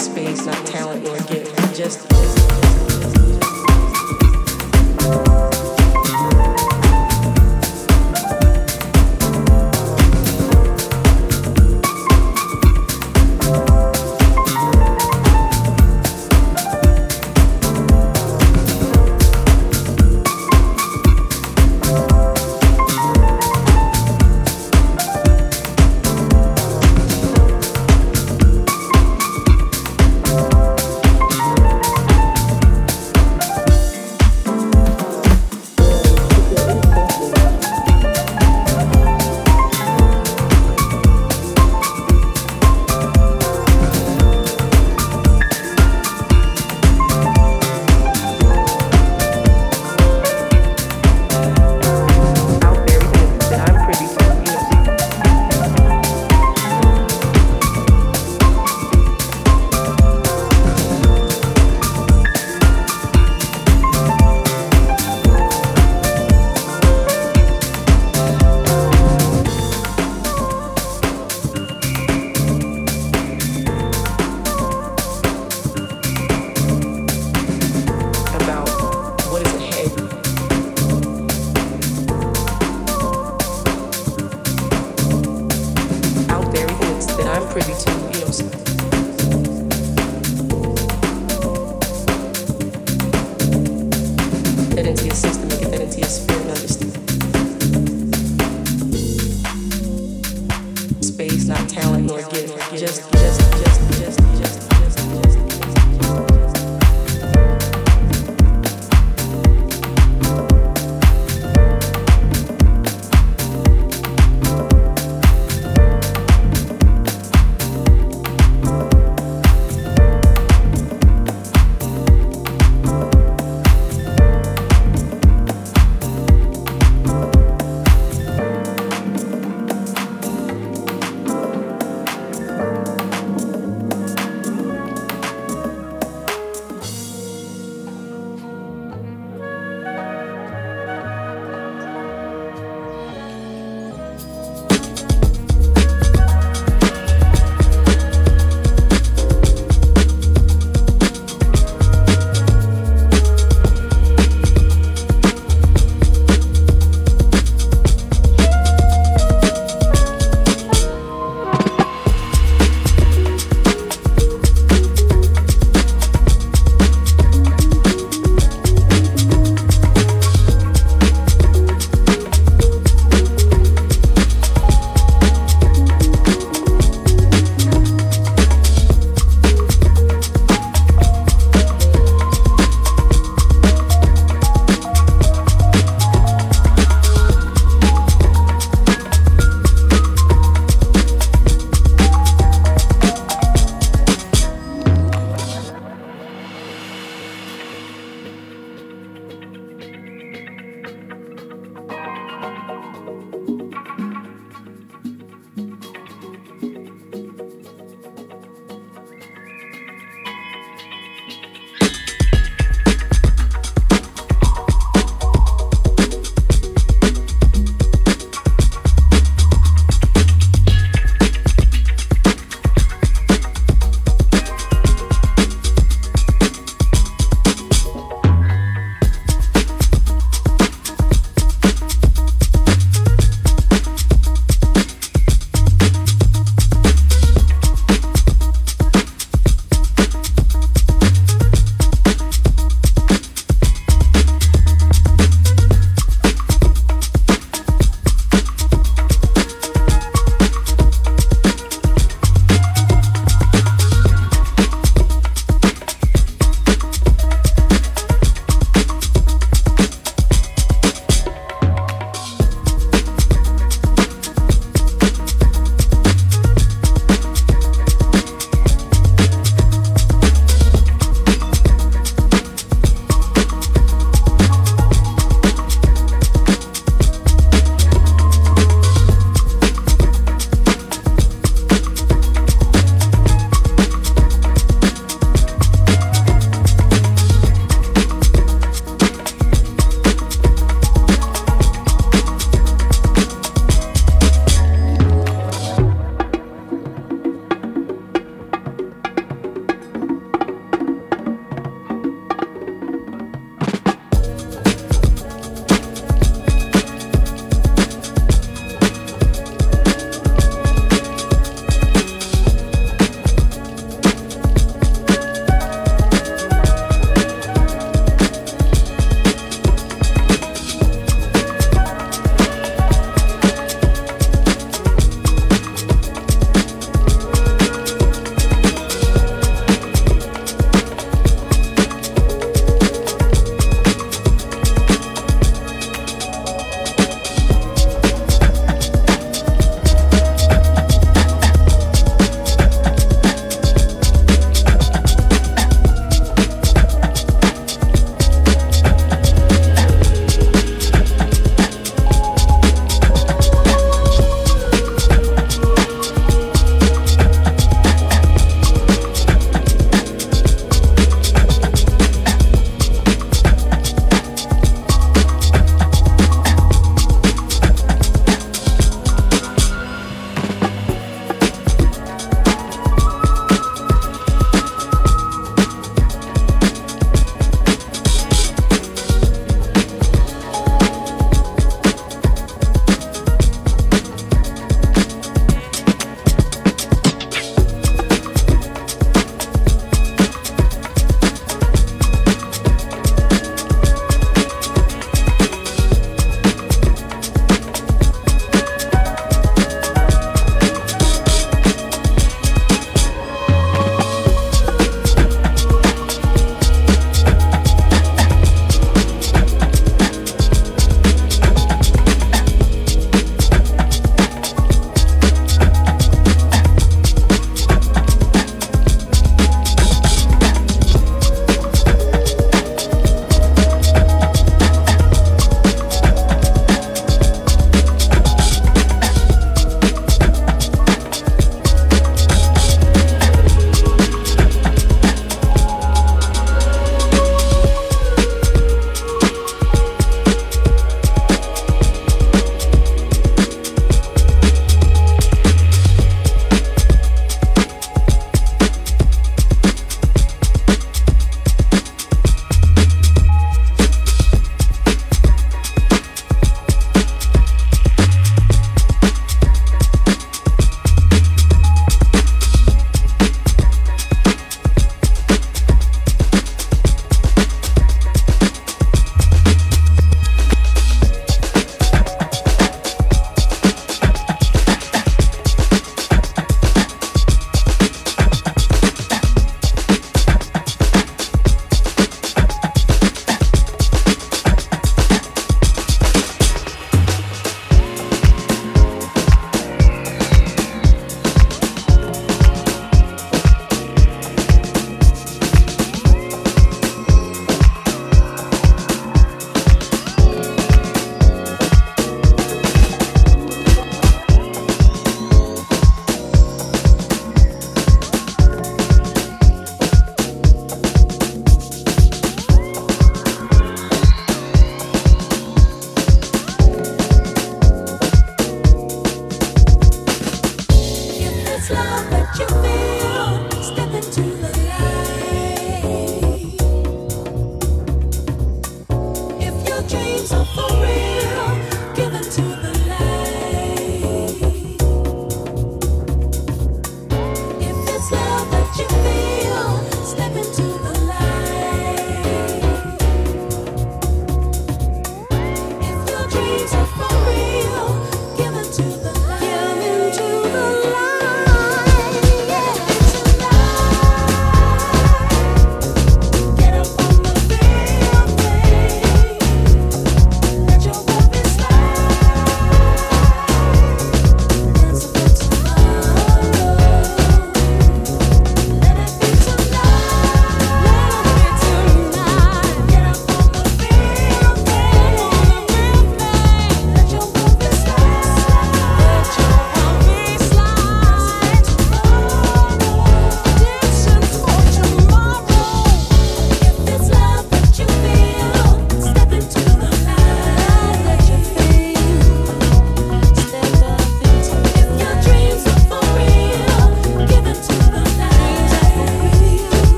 space, not talent or gift, just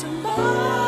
tomorrow.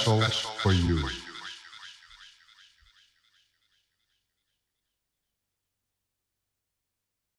Special.